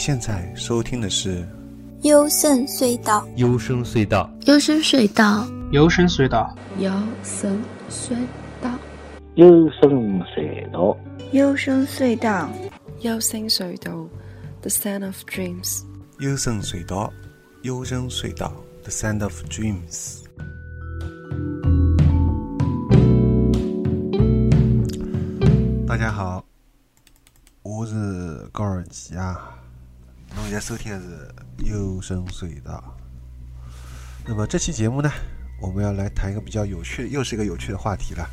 现在收听的是《幽深隧道》。幽深隧道，幽深隧道，幽深隧道，幽深隧道，幽深隧道，幽深隧道，幽深隧道，The Sound of Dreams。幽深隧道，幽深隧道，The Sound of Dreams。大家好，我是高尔基啊。侬现在收听的是幽深隧道。那么这期节目呢，我们要来谈一个比较有趣，又是一个有趣的话题了，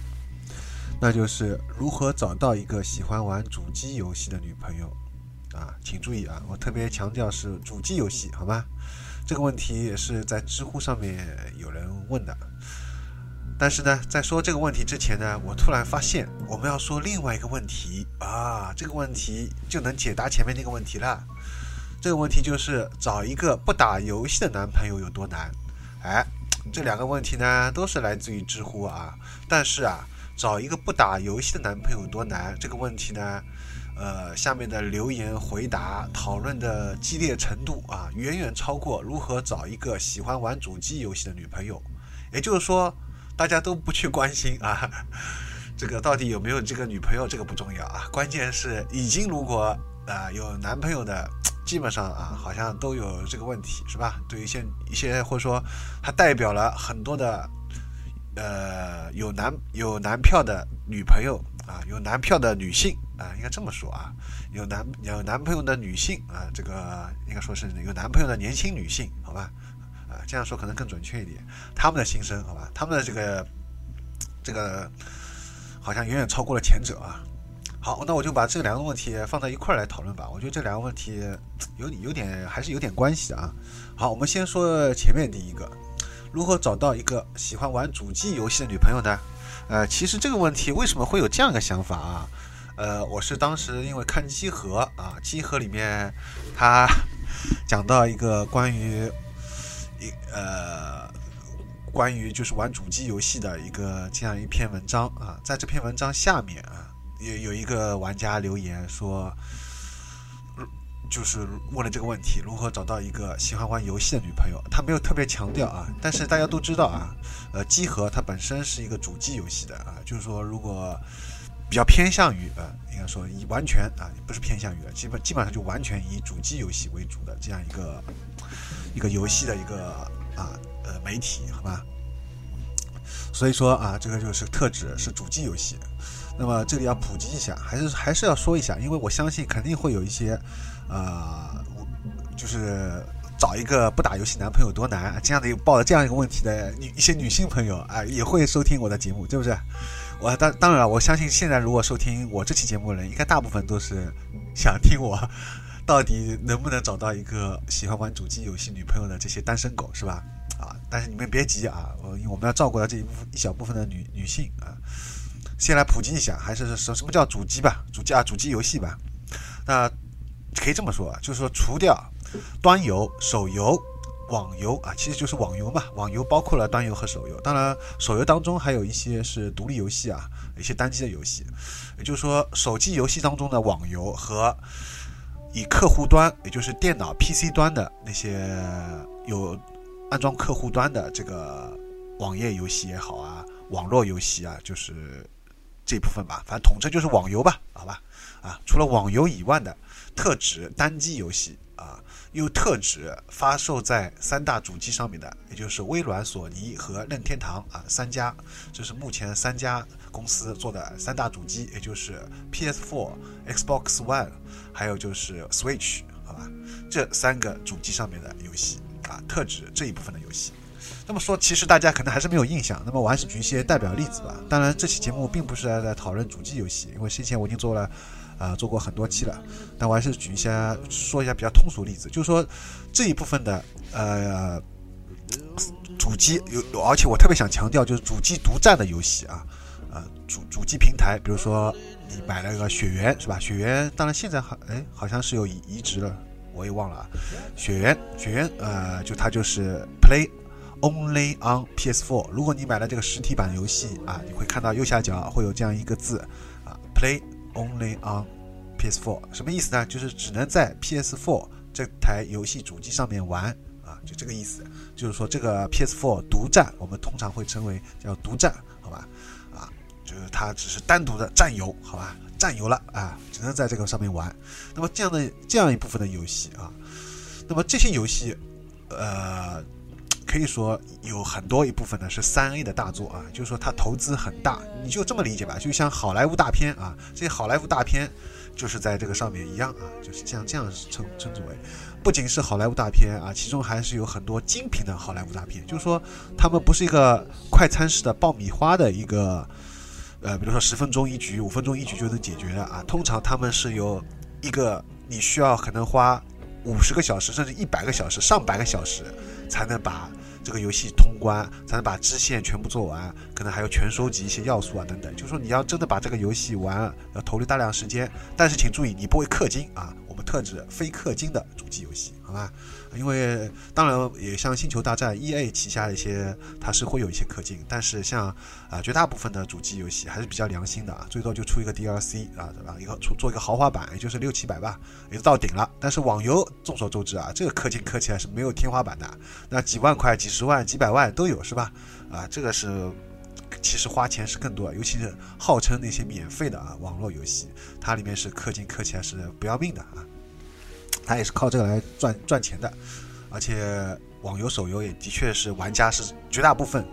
那就是如何找到一个喜欢玩主机游戏的女朋友啊！请注意啊，我特别强调是主机游戏，好吗？这个问题也是在知乎上面有人问的。但是呢，在说这个问题之前呢，我突然发现我们要说另外一个问题啊，这个问题就能解答前面那个问题了。这个问题就是找一个不打游戏的男朋友有多难？哎，这两个问题呢都是来自于知乎啊。但是啊，找一个不打游戏的男朋友有多难？这个问题呢，呃，下面的留言回答讨论的激烈程度啊，远远超过如何找一个喜欢玩主机游戏的女朋友。也就是说。大家都不去关心啊，这个到底有没有这个女朋友，这个不重要啊，关键是已经如果啊有男朋友的，基本上啊好像都有这个问题，是吧？对于一些一些或者说它代表了很多的呃有男有男票的女朋友啊，有男票的女性啊，应该这么说啊，有男有男朋友的女性啊，这个应该说是有男朋友的年轻女性，好吧？啊，这样说可能更准确一点，他们的心声，好吧，他们的这个这个好像远远超过了前者啊。好，那我就把这两个问题放在一块儿来讨论吧。我觉得这两个问题有有点还是有点关系的啊。好，我们先说前面第一个，如何找到一个喜欢玩主机游戏的女朋友呢？呃，其实这个问题为什么会有这样一个想法啊？呃，我是当时因为看机核啊，机核里面他 讲到一个关于。一呃，关于就是玩主机游戏的一个这样一篇文章啊，在这篇文章下面啊，有有一个玩家留言说，就是问了这个问题：如何找到一个喜欢玩游戏的女朋友？他没有特别强调啊，但是大家都知道啊，呃，机核它本身是一个主机游戏的啊，就是说如果比较偏向于啊，应该说以完全啊，不是偏向于，基本基本上就完全以主机游戏为主的这样一个。一个游戏的一个啊呃媒体，好吧，所以说啊，这个就是特指是主机游戏。那么这里要普及一下，还是还是要说一下，因为我相信肯定会有一些啊，就是找一个不打游戏男朋友多难这样的抱着这样一个问题的女一些女性朋友啊，也会收听我的节目，对不对？我当当然了，我相信现在如果收听我这期节目的人，应该大部分都是想听我。到底能不能找到一个喜欢玩主机游戏女朋友的这些单身狗是吧？啊，但是你们别急啊，我因为我们要照顾到这一部分一小部分的女女性啊。先来普及一下，还是什什么叫主机吧？主机啊，主机游戏吧。那可以这么说啊，就是说除掉端游、手游、网游啊，其实就是网游嘛。网游包括了端游和手游，当然手游当中还有一些是独立游戏啊，一些单机的游戏。也就是说，手机游戏当中的网游和以客户端，也就是电脑 PC 端的那些有安装客户端的这个网页游戏也好啊，网络游戏啊，就是这部分吧，反正统称就是网游吧，好吧，啊，除了网游以外的特指单机游戏啊，又特指发售在三大主机上面的，也就是微软、索尼和任天堂啊三家，这是目前三家公司做的三大主机，也就是 PS4、Xbox One。还有就是 Switch，好吧，这三个主机上面的游戏啊，特指这一部分的游戏。那么说，其实大家可能还是没有印象。那么我还是举一些代表例子吧。当然，这期节目并不是在讨论主机游戏，因为先前我已经做了，啊，做过很多期了。但我还是举一下，说一下比较通俗例子，就是说这一部分的呃主机有，而且我特别想强调，就是主机独占的游戏啊，呃，主主机平台，比如说。你买了个雪原是吧？雪原当然现在好，哎，好像是有移移植了，我也忘了啊。雪原，雪原，呃，就它就是 Play Only on PS4。如果你买了这个实体版游戏啊，你会看到右下角会有这样一个字啊，Play Only on PS4，什么意思呢？就是只能在 PS4 这台游戏主机上面玩啊，就这个意思。就是说这个 PS4 独占，我们通常会称为叫独占，好吧？啊，就是它只是单独的占有，好吧？占有了啊，只能在这个上面玩。那么这样的这样一部分的游戏啊，那么这些游戏，呃。可以说有很多一部分呢是三 A 的大作啊，就是说它投资很大，你就这么理解吧，就像好莱坞大片啊，这些好莱坞大片就是在这个上面一样啊，就是像这样称称之为，不仅是好莱坞大片啊，其中还是有很多精品的好莱坞大片，就是说他们不是一个快餐式的爆米花的一个，呃，比如说十分钟一局、五分钟一局就能解决的啊，通常他们是有一个你需要可能花五十个小时甚至一百个小时、上百个小时才能把。这个游戏通关才能把支线全部做完，可能还要全收集一些要素啊等等。就是说你要真的把这个游戏玩，要投入大量时间。但是请注意，你不会氪金啊，我们特指非氪金的主机游戏，好吧？因为当然也像星球大战 E A 旗下的一些，它是会有一些氪金，但是像啊绝大部分的主机游戏还是比较良心的啊，最多就出一个 D L C 啊，对吧？一个出做一个豪华版，也就是六七百吧，也就到顶了。但是网游众所周知啊，这个氪金氪起来是没有天花板的，那几万块、几十万、几百万都有，是吧？啊，这个是其实花钱是更多，尤其是号称那些免费的啊网络游戏，它里面是氪金氪起来是不要命的啊。他也是靠这个来赚赚钱的，而且网游、手游也的确是玩家是绝大部分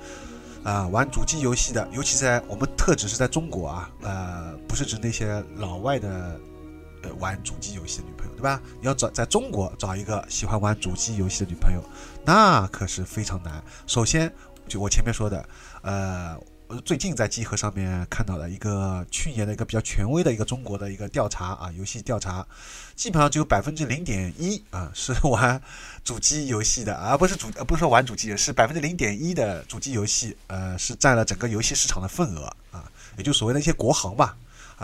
啊玩主机游戏的，尤其在我们特指是在中国啊，呃，不是指那些老外的呃玩主机游戏的女朋友，对吧？你要找在中国找一个喜欢玩主机游戏的女朋友，那可是非常难。首先，就我前面说的，呃。我最近在集合上面看到的一个去年的一个比较权威的一个中国的一个调查啊，游戏调查，基本上只有百分之零点一啊是玩主机游戏的，而不是主呃不是说玩主机，是百分之零点一的主机游戏，呃是占了整个游戏市场的份额啊，也就所谓的一些国行吧。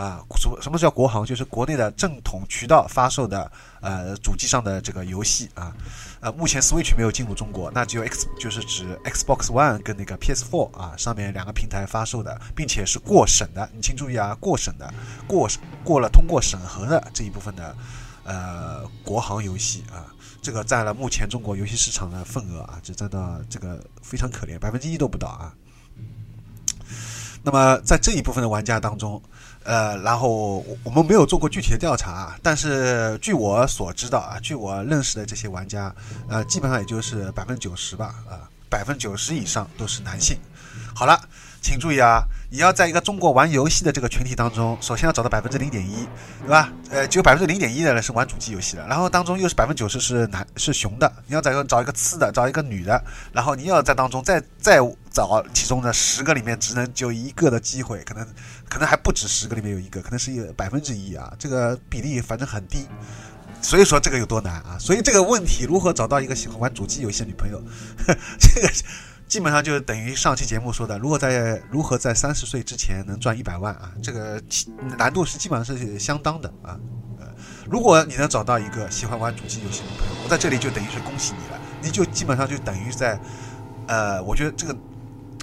啊，什么什么叫国行？就是国内的正统渠道发售的，呃，主机上的这个游戏啊，呃，目前 Switch 没有进入中国，那只有 X，就是指 Xbox One 跟那个 PS4 啊，上面两个平台发售的，并且是过审的，你请注意啊，过审的，过过了通过审核的这一部分的，呃，国行游戏啊，这个占了目前中国游戏市场的份额啊，只占到这个非常可怜，百分之一都不到啊。那么在这一部分的玩家当中，呃，然后我们没有做过具体的调查啊，但是据我所知道啊，据我认识的这些玩家，呃，基本上也就是百分之九十吧，啊，百分之九十以上都是男性。好了。请注意啊！你要在一个中国玩游戏的这个群体当中，首先要找到百分之零点一，对吧？呃，只有百分之零点一的人是玩主机游戏的，然后当中又是百分之九十是男是雄的，你要找个找一个次的，找一个女的，然后你要在当中再再找其中的十个里面只能就一个的机会，可能可能还不止十个里面有一个，可能是一百分之一啊，这个比例反正很低，所以说这个有多难啊？所以这个问题如何找到一个喜欢玩主机游戏的女朋友，这个。基本上就等于上期节目说的，如果在如何在三十岁之前能赚一百万啊，这个难度是基本上是相当的啊。呃，如果你能找到一个喜欢玩主机游戏的朋友，我在这里就等于是恭喜你了，你就基本上就等于在，呃，我觉得这个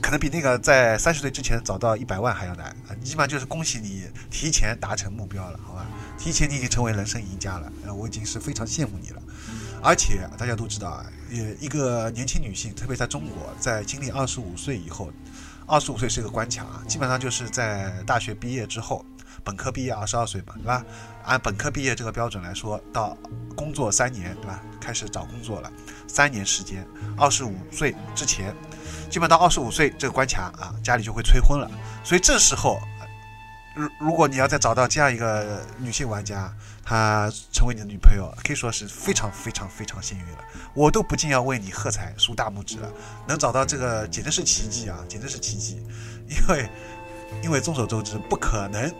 可能比那个在三十岁之前找到一百万还要难啊。基本上就是恭喜你提前达成目标了，好吧？提前你已经成为人生赢家了，呃，我已经是非常羡慕你了。而且大家都知道啊，呃，一个年轻女性，特别在中国，在经历二十五岁以后，二十五岁是一个关卡啊，基本上就是在大学毕业之后，本科毕业二十二岁嘛，对吧？按本科毕业这个标准来说，到工作三年，对吧？开始找工作了，三年时间，二十五岁之前，基本到二十五岁这个关卡啊，家里就会催婚了。所以这时候，如如果你要再找到这样一个女性玩家，她成为你的女朋友，可以说是非常非常非常幸运了。我都不禁要为你喝彩，竖大拇指了。能找到这个简直是奇迹啊，简直是奇迹。因为，因为众所周知，不可能，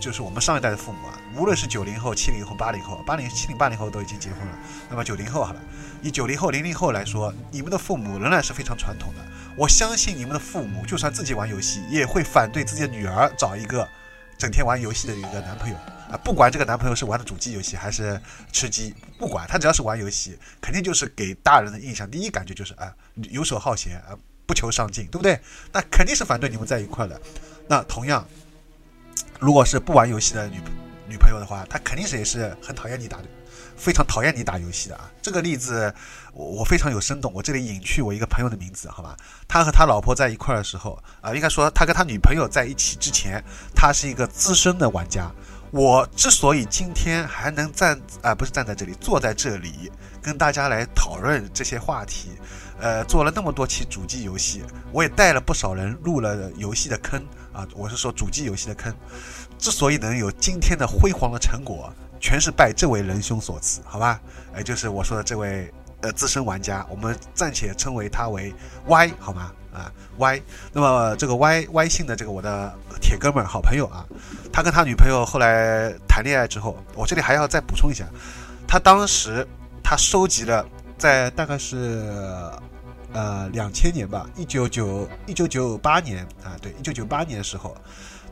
就是我们上一代的父母啊，无论是九零后、七零后、八零后、八零、七零、八零后都已经结婚了。那么九零后好了，以九零后、零零后来说，你们的父母仍然是非常传统的。我相信你们的父母，就算自己玩游戏，也会反对自己的女儿找一个整天玩游戏的一个男朋友。啊，不管这个男朋友是玩的主机游戏还是吃鸡，不管他只要是玩游戏，肯定就是给大人的印象，第一感觉就是啊，游手好闲啊，不求上进，对不对？那肯定是反对你们在一块的。那同样，如果是不玩游戏的女女朋友的话，她肯定是也是很讨厌你打的，非常讨厌你打游戏的啊。这个例子我我非常有生动，我这里隐去我一个朋友的名字，好吧？他和他老婆在一块儿的时候啊、应该说他跟他女朋友在一起之前，他是一个资深的玩家。我之所以今天还能站啊、不是站在这里，坐在这里跟大家来讨论这些话题，呃，做了那么多期主机游戏，我也带了不少人入了游戏的坑啊，我是说主机游戏的坑。之所以能有今天的辉煌的成果，全是拜这位仁兄所赐，好吧？哎，就是我说的这位呃资深玩家，我们暂且称为他为 Y，好吗？啊，Y。那么这个 Y Y 姓的这个我的铁哥们儿、好朋友啊，他跟他女朋友后来谈恋爱之后，我这里还要再补充一下，他当时他收集了在大概是呃两千年吧，一九九一九九八年啊，对，一九九八年的时候，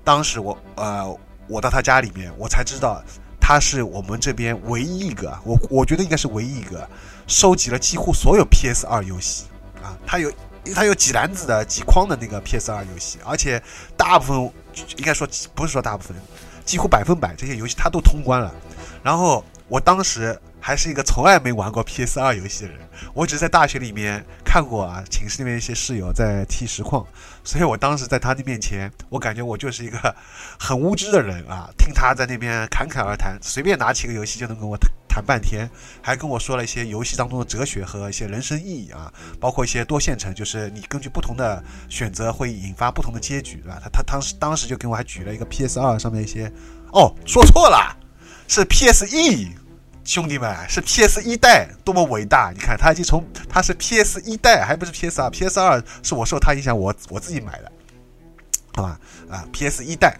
当时我呃我到他家里面，我才知道他是我们这边唯一一个，我我觉得应该是唯一一个收集了几乎所有 PS 二游戏啊，他有。他有几篮子的、几筐的那个 PS 二游戏，而且大部分应该说不是说大部分，几乎百分百这些游戏他都通关了。然后我当时还是一个从来没玩过 PS 二游戏的人，我只在大学里面看过啊，寝室里面一些室友在踢实况，所以我当时在他的面前，我感觉我就是一个很无知的人啊，听他在那边侃侃而谈，随便拿起个游戏就能跟我谈谈半天，还跟我说了一些游戏当中的哲学和一些人生意义啊，包括一些多线程，就是你根据不同的选择会引发不同的结局，对吧？他他当时当时就给我还举了一个 PS 二上面一些，哦，说错了，是 PSE。兄弟们，是 PS 一代多么伟大！你看，他已经从他是 PS 一代，还不是 PS 二，PS 二是我受他影响，我我自己买的，好吧？啊，PS 一代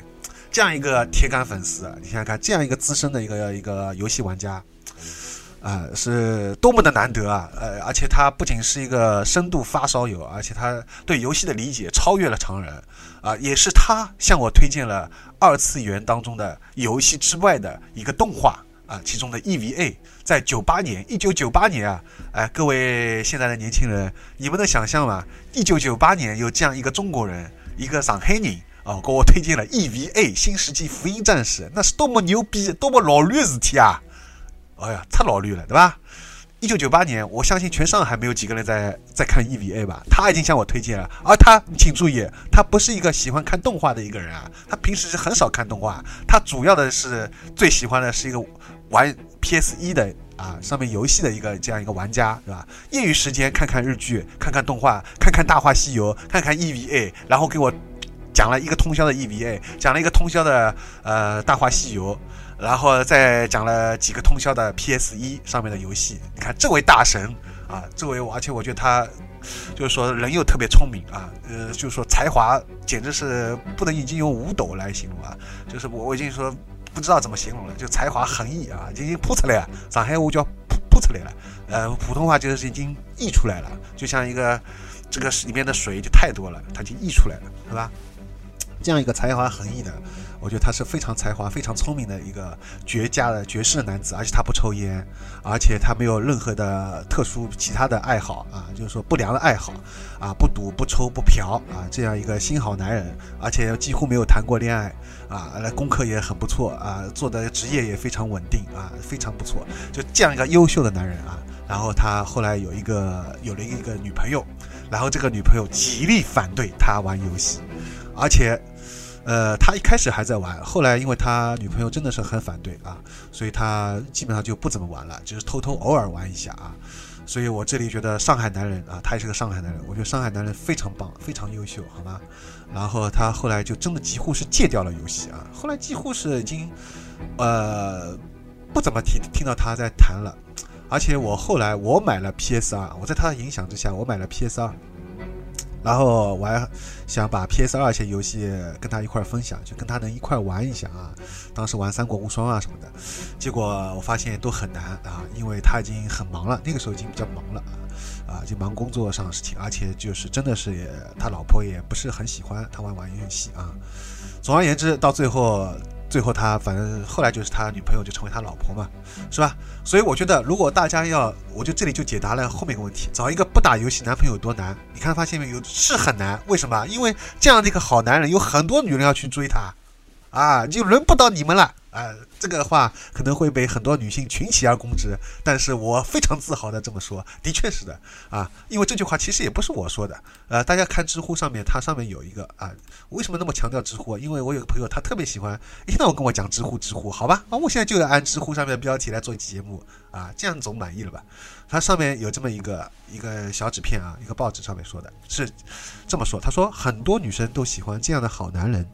这样一个铁杆粉丝，你想想看，这样一个资深的一个一个游戏玩家，啊、是多么的难得啊！呃，而且他不仅是一个深度发烧友，而且他对游戏的理解超越了常人，啊、也是他向我推荐了二次元当中的游戏之外的一个动画。啊，其中的 EVA 在九八年，一九九八年啊，哎，各位现在的年轻人，你们能想象吗？一九九八年有这样一个中国人，一个上海人哦，给我推荐了 EVA《新世纪福音战士》，那是多么牛逼、多么老绿的事体啊！哎呀，太老绿了，对吧？一九九八年，我相信全上海没有几个人在在看 EVA 吧？他已经向我推荐了，而他，请注意，他不是一个喜欢看动画的一个人啊，他平时是很少看动画，他主要的是最喜欢的是一个玩 PS 一的啊上面游戏的一个这样一个玩家，是吧？业余时间看看日剧，看看动画，看看《大话西游》，看看 EVA，然后给我讲了一个通宵的 EVA，讲了一个通宵的呃《大话西游》。然后再讲了几个通宵的 PS 一上面的游戏，你看这位大神啊，这位而且我觉得他就是说人又特别聪明啊，呃，就是说才华简直是不能已经用五斗来形容啊，就是我我已经说不知道怎么形容了，就才华横溢啊，已经扑出来了，上海话叫扑扑出来了，呃，普通话就是已经溢出来了，就像一个这个里面的水就太多了，它就溢出来了，是吧？这样一个才华横溢的。我觉得他是非常才华、非常聪明的一个绝佳的绝世男子，而且他不抽烟，而且他没有任何的特殊其他的爱好啊，就是说不良的爱好啊，不赌、不抽、不嫖啊，这样一个新好男人，而且几乎没有谈过恋爱啊，那功课也很不错啊，做的职业也非常稳定啊，非常不错，就这样一个优秀的男人啊。然后他后来有一个有了一个女朋友，然后这个女朋友极力反对他玩游戏，而且。呃，他一开始还在玩，后来因为他女朋友真的是很反对啊，所以他基本上就不怎么玩了，就是偷偷偶尔玩一下啊。所以我这里觉得上海男人啊，他也是个上海男人，我觉得上海男人非常棒，非常优秀，好吗？然后他后来就真的几乎是戒掉了游戏啊，后来几乎是已经呃不怎么听听到他在谈了。而且我后来我买了 PS 二，我在他的影响之下，我买了 PS 二。然后我还想把 PS 二些游戏跟他一块分享，就跟他能一块玩一下啊。当时玩《三国无双》啊什么的，结果我发现都很难啊，因为他已经很忙了，那个时候已经比较忙了啊，就忙工作上的事情，而且就是真的是他老婆也不是很喜欢他玩玩游戏啊。总而言之，到最后。最后他反正后来就是他女朋友就成为他老婆嘛，是吧？所以我觉得如果大家要，我就这里就解答了后面一个问题：找一个不打游戏男朋友多难？你看发现没有？是很难。为什么？因为这样的一个好男人，有很多女人要去追他，啊，就轮不到你们了啊！这个话可能会被很多女性群起而攻之，但是我非常自豪的这么说，的确是的啊，因为这句话其实也不是我说的，呃，大家看知乎上面，它上面有一个啊，为什么那么强调知乎？因为我有个朋友，他特别喜欢一天到晚跟我讲知乎，知乎，好吧，啊，我现在就要按知乎上面的标题来做一期节目啊，这样总满意了吧？它上面有这么一个一个小纸片啊，一个报纸上面说的是这么说，他说很多女生都喜欢这样的好男人。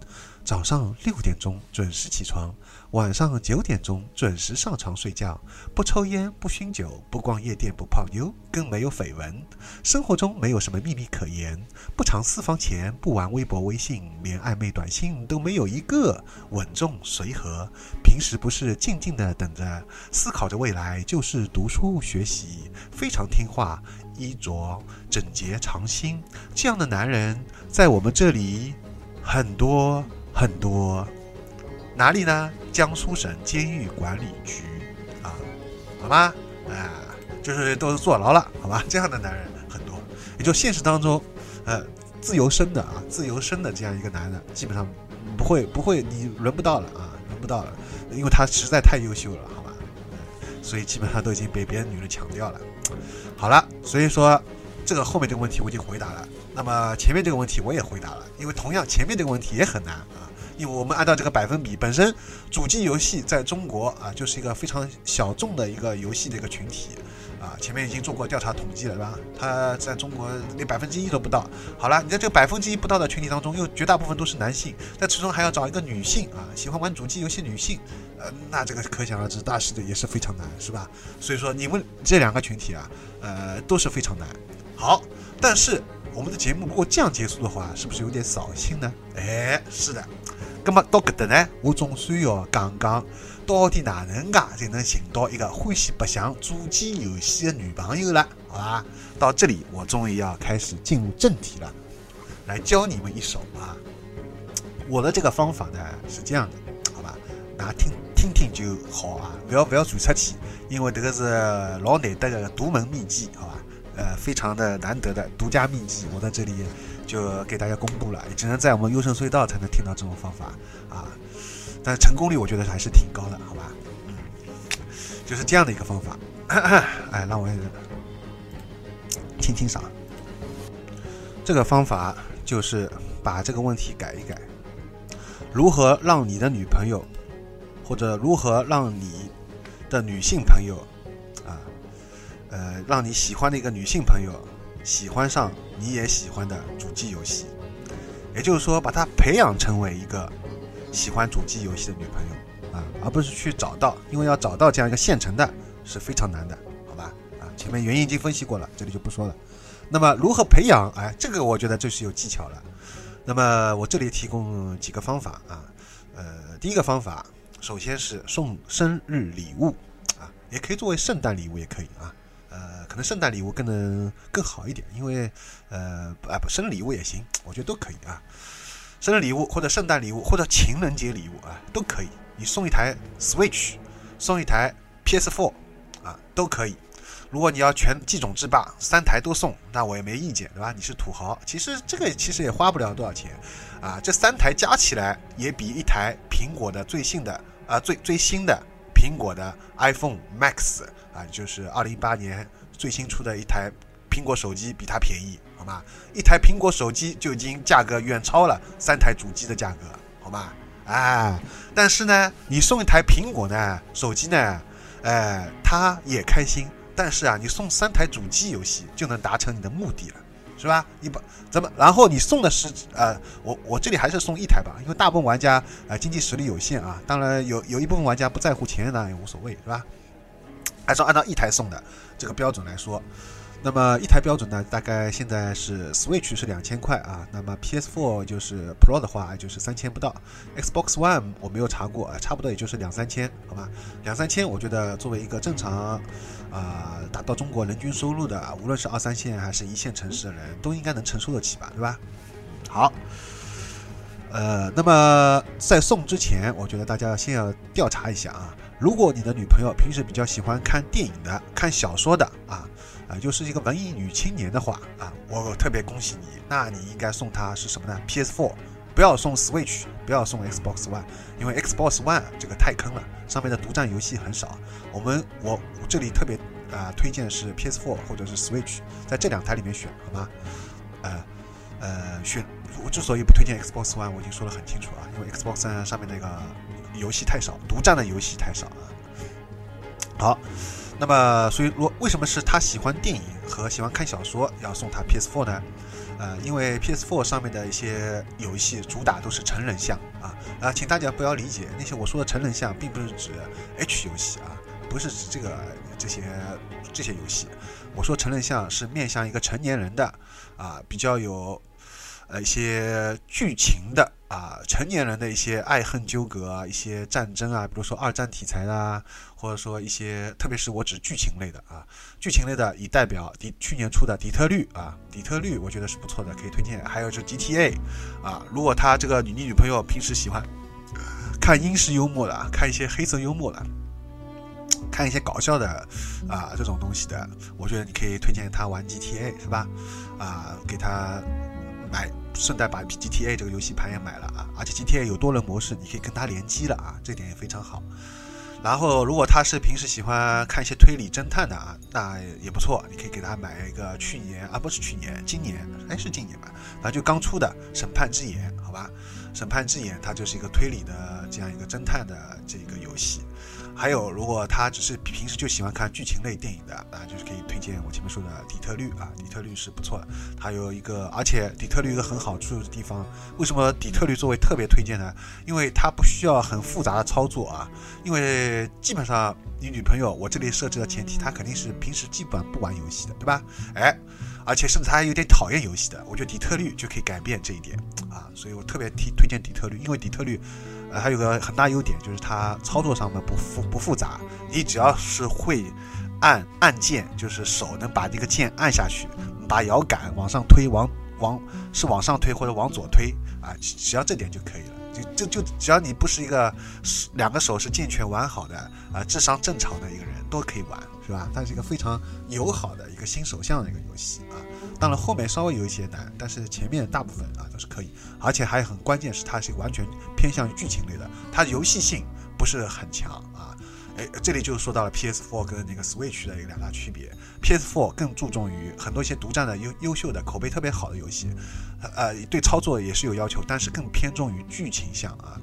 早上六点钟准时起床，晚上九点钟准时上床睡觉，不抽烟，不酗酒，不逛夜店，不泡妞，更没有绯闻。生活中没有什么秘密可言，不藏私房钱，不玩微博微信，连暧昧短信都没有一个。稳重随和，平时不是静静的等着，思考着未来，就是读书学习，非常听话，衣着整洁常新。这样的男人在我们这里很多。很多，哪里呢？江苏省监狱管理局啊，好吗？啊，就是都坐牢了，好吧？这样的男人很多，也就现实当中，呃，自由身的啊，自由身的这样一个男人，基本上不会不会，你轮不到了啊，轮不到了，因为他实在太优秀了，好吧？所以基本上都已经被别的女人抢掉了。好了，所以说这个后面这个问题我已经回答了，那么前面这个问题我也回答了，因为同样前面这个问题也很难啊。因为我们按照这个百分比，本身主机游戏在中国啊，就是一个非常小众的一个游戏的一个群体，啊，前面已经做过调查统计了，是吧？它在中国连百分之一都不到。好了，你在这个百分之一不到的群体当中，又绝大部分都是男性，在其中还要找一个女性啊，喜欢玩主机游戏女性，呃，那这个可想而知，大势的也是非常难，是吧？所以说你们这两个群体啊，呃，都是非常难。好，但是我们的节目如果这样结束的话，是不是有点扫兴呢？哎，是的。那么到搿搭呢，我总算要讲讲，到底哪能介才能寻到一个欢喜白相主机游戏的女朋友了？好吧，到这里我终于要开始进入正题了，来教你们一手啊！我的这个方法呢是这样的，好吧，大家听听听就好啊，不要不要传出去，因为这个是老难得的独门秘籍，好吧？呃，非常的难得的独家秘籍，我在这里。就给大家公布了，只能在我们优胜隧道才能听到这种方法啊，但是成功率我觉得还是挺高的，好吧？就是这样的一个方法。哎，让我清清嗓。这个方法就是把这个问题改一改，如何让你的女朋友，或者如何让你的女性朋友啊，呃，让你喜欢的一个女性朋友。喜欢上你也喜欢的主机游戏，也就是说，把她培养成为一个喜欢主机游戏的女朋友啊，而不是去找到，因为要找到这样一个现成的是非常难的，好吧？啊，前面原因已经分析过了，这里就不说了。那么如何培养？哎，这个我觉得这是有技巧了。那么我这里提供几个方法啊，呃，第一个方法，首先是送生日礼物啊，也可以作为圣诞礼物，也可以啊。呃，可能圣诞礼物更能更好一点，因为呃，啊不，生日礼物也行，我觉得都可以啊。生日礼物或者圣诞礼物或者情人节礼物啊，都可以。你送一台 Switch，送一台 PS4 啊，都可以。如果你要全机种制霸，三台都送，那我也没意见，对吧？你是土豪，其实这个其实也花不了多少钱啊。这三台加起来也比一台苹果的最新的啊最最新的苹果的 iPhone Max。啊，就是二零一八年最新出的一台苹果手机比它便宜，好吗？一台苹果手机就已经价格远超了三台主机的价格，好吗？哎，但是呢，你送一台苹果呢手机呢，哎，他也开心。但是啊，你送三台主机游戏就能达成你的目的了，是吧？你不怎么，然后你送的是呃，我我这里还是送一台吧，因为大部分玩家呃经济实力有限啊，当然有有一部分玩家不在乎钱那也无所谓，是吧？按照按照一台送的这个标准来说，那么一台标准呢，大概现在是 Switch 是两千块啊，那么 PS4 就是 Pro 的话就是三千不到，Xbox One 我没有查过啊，差不多也就是两三千，好吧，两三千我觉得作为一个正常啊达到中国人均收入的，无论是二三线还是一线城市的人都应该能承受得起吧，对吧？好。呃，那么在送之前，我觉得大家先要调查一下啊。如果你的女朋友平时比较喜欢看电影的、看小说的啊，啊，就是一个文艺女青年的话啊，我特别恭喜你。那你应该送她是什么呢？PS4 不要送 Switch，不要送 Xbox One，因为 Xbox One 这个太坑了，上面的独占游戏很少。我们我这里特别啊、推荐是 PS4 或者是 Switch，在这两台里面选，好吗？呃呃，选我之所以不推荐 Xbox One，我已经说得很清楚啊，因为 Xbox One 上面那个游戏太少，独占的游戏太少啊。好，那么所以说为什么是他喜欢电影和喜欢看小说要送他 PS4 呢？呃，因为 PS4 上面的一些游戏主打都是成人向啊啊，请大家不要理解那些我说的成人向，并不是指 H 游戏啊，不是指这个这些这些游戏。我说成人向是面向一个成年人的啊，比较有呃一些剧情的啊，成年人的一些爱恨纠葛啊，一些战争啊，比如说二战题材的啊，或者说一些，特别是我指剧情类的啊，剧情类的以代表底去年出的底特律啊，底特律我觉得是不错的，可以推荐。还有就是 GTA 啊，如果他这个你女朋友平时喜欢看英式幽默的，看一些黑色幽默的。看一些搞笑的啊这种东西的，我觉得你可以推荐他玩 GTA 是吧？啊，给他买，顺带把 GTA 这个游戏盘也买了啊，而且 GTA 有多人模式，你可以跟他联机了啊，这点也非常好。然后，如果他是平时喜欢看一些推理侦探的啊，那也不错，你可以给他买一个去年啊，不是去年，今年，哎，是今年吧？反正就刚出的《审判之眼》，好吧，《审判之眼》它就是一个推理的这样一个侦探的这个游戏。还有，如果他只是平时就喜欢看剧情类电影的，啊就是可以推荐我前面说的《底特律》啊，《底特律》是不错的。它有一个，而且《底特律》一个很好处的地方，为什么《底特律》作为特别推荐呢？因为它不需要很复杂的操作啊，因为基本上你女朋友，我这里设置的前提，她肯定是平时基本不玩游戏的，对吧？哎，而且甚至她还有点讨厌游戏的，我觉得《底特律》就可以改变这一点啊，所以我特别提推荐《底特律》，因为《底特律》。呃，还有个很大优点就是它操作上面不复不复杂，你只要是会按按键，就是手能把这个键按下去，把摇杆往上推，往往是往上推或者往左推啊，只要这点就可以了。就就就只要你不是一个两个手是健全完好的啊，智商正常的一个人都可以玩，是吧？它是一个非常友好的一个新手向的一个游戏啊。当然后面稍微有一些难，但是前面大部分啊都是可以，而且还很关键是它是完全偏向于剧情类的，它游戏性不是很强啊。哎，这里就说到了 PS4 跟那个 Switch 的一个两大区别，PS4 更注重于很多一些独占的优优秀的口碑特别好的游戏，呃，对操作也是有要求，但是更偏重于剧情向啊，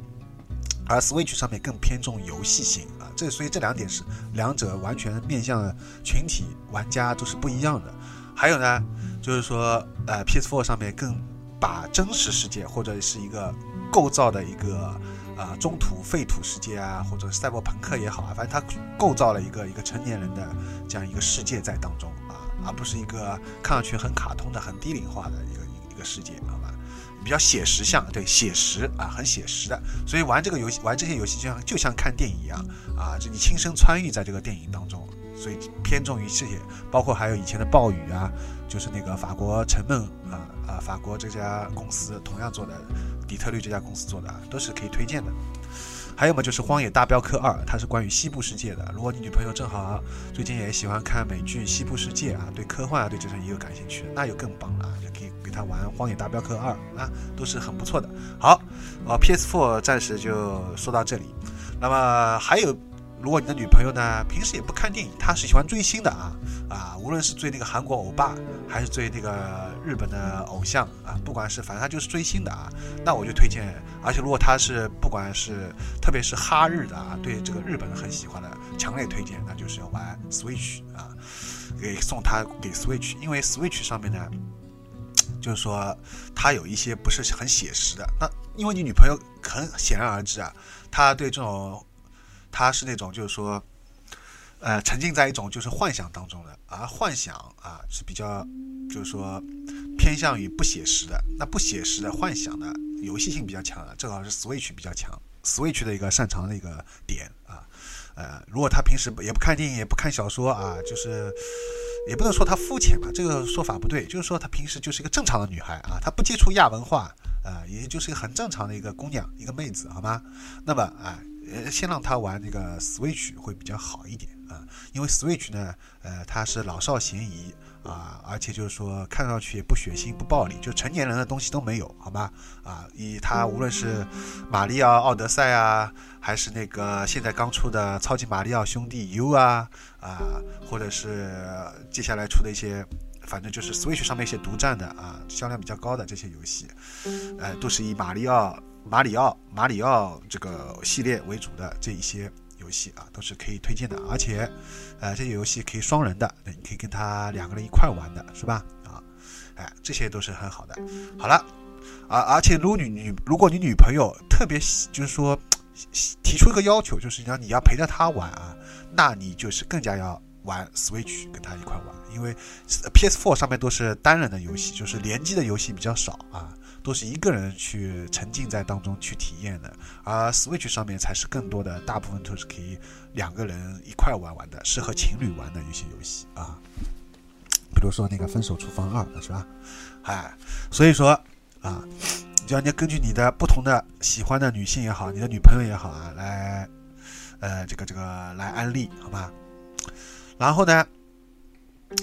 而 Switch 上面更偏重游戏性，这所以这两点是两者完全面向的群体玩家都是不一样的。还有呢，就是说，呃，PS4 上面更把真实世界或者是一个构造的一个啊中土废土世界啊，或者赛博朋克也好啊，反正它构造了一个一个成年人的这样一个世界在当中啊，而不是一个看上去很卡通的、很低龄化的一个一个世界，好吧？比较写实像，对，写实啊，很写实的。所以玩这个游戏，玩这些游戏就像就像看电影一样啊，就你亲身参与在这个电影当中。所以偏重于这些，包括还有以前的暴雨啊，就是那个法国沉闷啊啊，法国这家公司同样做的，底特律这家公司做的啊，都是可以推荐的。还有嘛，就是《荒野大镖客二》，它是关于西部世界的。如果你女朋友正好最近也喜欢看美剧《西部世界》啊，对科幻啊对这种也有感兴趣，那就更棒了，就可以他玩《荒野大镖客二》啊，都是很不错的。好，啊，PS4 暂时就说到这里。那么还有。如果你的女朋友呢，平时也不看电影，她是喜欢追星的啊啊，无论是追那个韩国欧巴，还是追那个日本的偶像啊，不管是反正她就是追星的啊，那我就推荐。而且如果她是不管是特别是哈日的啊，对这个日本很喜欢的，强烈推荐，那就是要玩 Switch 啊，给送她给 Switch，因为 Switch 上面呢，就是说他有一些不是很写实的。那因为你女朋友很显然而知啊，她对这种。他是那种，就是说，呃，沉浸在一种就是幻想当中的，而幻想啊是比较，就是说偏向于不写实的。那不写实的幻想的游戏性比较强的，正好是 Switch 比较强，Switch 的一个擅长的一个点啊。呃，如果他平时也不看电影，也不看小说啊，就是也不能说他肤浅吧，这个说法不对，就是说他平时就是一个正常的女孩啊，她不接触亚文化啊，也就是一个很正常的一个姑娘，一个妹子，好吗？那么啊。呃，先让他玩那个 Switch 会比较好一点啊。啊，因为 Switch 呢，呃，它是老少咸宜啊，而且就是说看上去也不血腥不暴力，就成年人的东西都没有，好吧？啊，以它无论是马里奥奥德赛啊，还是那个现在刚出的超级马里奥兄弟 U 啊啊，或者是接下来出的一些。反正就是 Switch 上面一些独占的啊，销量比较高的这些游戏，呃，都是以马里奥、马里奥、马里奥这个系列为主的这一些游戏啊，都是可以推荐的。而且，呃，这些游戏可以双人的，你可以跟他两个人一块玩的，是吧？啊，哎，这些都是很好的。好了，啊，而且如果你女，如果你女朋友特别喜，就是说提出一个要求，就是让你要陪着她玩啊，那你就是更加要。玩 Switch 跟他一块玩，因为 PS4 上面都是单人的游戏，就是联机的游戏比较少啊，都是一个人去沉浸在当中去体验的。而 Switch 上面才是更多的，大部分都是可以两个人一块玩玩的，适合情侣玩的一些游戏啊。比如说那个《分手厨房二》是吧？哎，所以说啊，就要你根据你的不同的喜欢的女性也好，你的女朋友也好啊，来呃这个这个来安利，好吧？然后呢，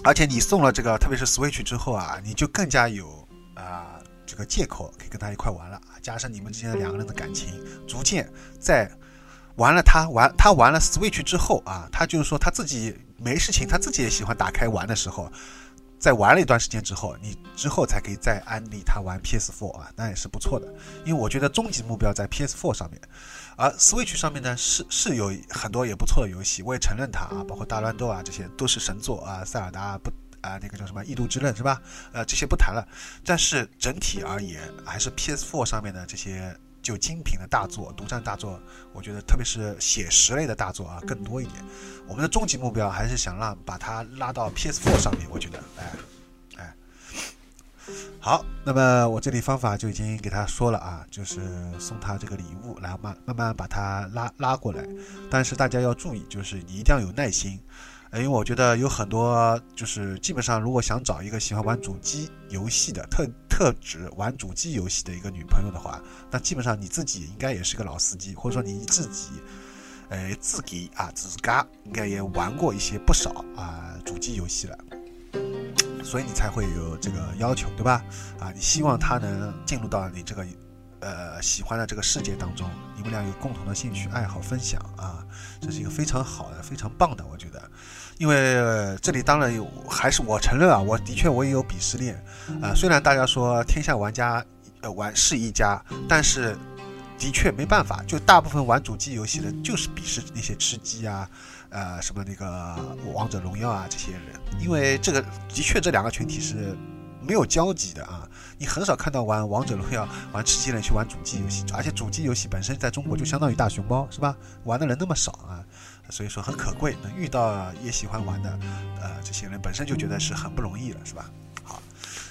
而且你送了这个，特别是 Switch 之后啊，你就更加有啊这个借口可以跟他一块玩了加上你们之间的两个人的感情，逐渐在玩了他玩他玩了 Switch 之后啊，他就是说他自己没事情，他自己也喜欢打开玩的时候。在玩了一段时间之后，你之后才可以再安利他玩 PS4 啊，那也是不错的。因为我觉得终极目标在 PS4 上面，而 Switch 上面呢是是有很多也不错的游戏，我也承认它啊，包括大乱斗啊，这些都是神作啊，塞尔达不啊那个叫什么异度之刃是吧？呃，这些不谈了。但是整体而言，还是 PS4 上面的这些。就精品的大作、独占大作，我觉得特别是写实类的大作啊，更多一点。我们的终极目标还是想让把它拉到 PS4 上面，我觉得，哎，哎，好。那么我这里方法就已经给他说了啊，就是送他这个礼物，然后慢慢慢把他拉拉过来。但是大家要注意，就是你一定要有耐心。因为我觉得有很多，就是基本上，如果想找一个喜欢玩主机游戏的特特指玩主机游戏的一个女朋友的话，那基本上你自己应该也是个老司机，或者说你自己，呃，自己啊自嘎应该也玩过一些不少啊主机游戏了，所以你才会有这个要求，对吧？啊，你希望他能进入到你这个。呃，喜欢的这个世界当中，你们俩有共同的兴趣爱好分享啊，这是一个非常好的、非常棒的，我觉得。因为这里当然有，还是我承认啊，我的确我也有鄙视链啊。虽然大家说天下玩家呃玩是一家，但是的确没办法，就大部分玩主机游戏的，就是鄙视那些吃鸡啊，呃，什么那个王者荣耀啊这些人，因为这个的确这两个群体是。没有交集的啊，你很少看到玩王者荣耀、玩吃鸡人去玩主机游戏，而且主机游戏本身在中国就相当于大熊猫，是吧？玩的人那么少啊，所以说很可贵，能遇到也喜欢玩的，呃，这些人本身就觉得是很不容易了，是吧？好，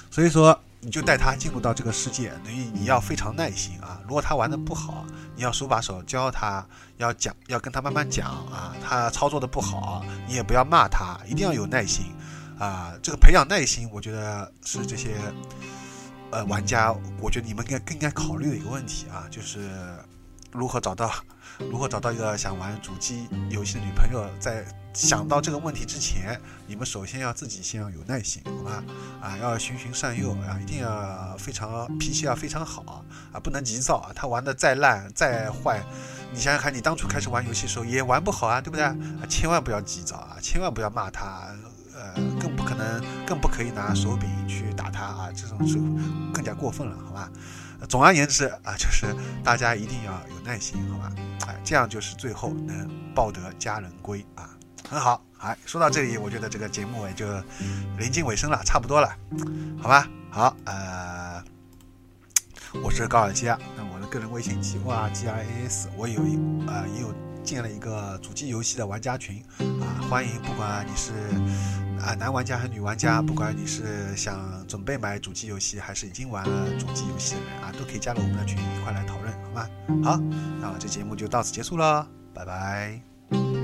所以说你就带他进入到这个世界，等于你要非常耐心啊。如果他玩的不好，你要手把手教他，要讲，要跟他慢慢讲啊。他操作的不好，你也不要骂他，一定要有耐心。啊，这个培养耐心，我觉得是这些呃玩家，我觉得你们应该更应该考虑的一个问题啊，就是如何找到如何找到一个想玩主机游戏的女朋友。在想到这个问题之前，你们首先要自己先要有耐心，好吧？啊，要循循善诱啊，一定要非常脾气要非常好啊，不能急躁啊。他玩的再烂再坏，你想想看，你当初开始玩游戏的时候也玩不好啊，对不对？啊，千万不要急躁啊，千万不要骂他。呃，更不可能，更不可以拿手柄去打他啊！这种是更加过分了，好吧？总而言之啊，就是大家一定要有耐心，好吧？哎，这样就是最后能抱得佳人归啊，很好。哎，说到这里，我觉得这个节目也就临近尾声了，差不多了，好吧？好，呃，我是高尔基啊，那我的个人微信 G Y G I A S，我有一呃也有。建了一个主机游戏的玩家群啊，欢迎不管你是啊男玩家和女玩家，不管你是想准备买主机游戏还是已经玩了主机游戏的人啊，都可以加入我们的群一块来讨论，好吗？好，那这节目就到此结束了，拜拜。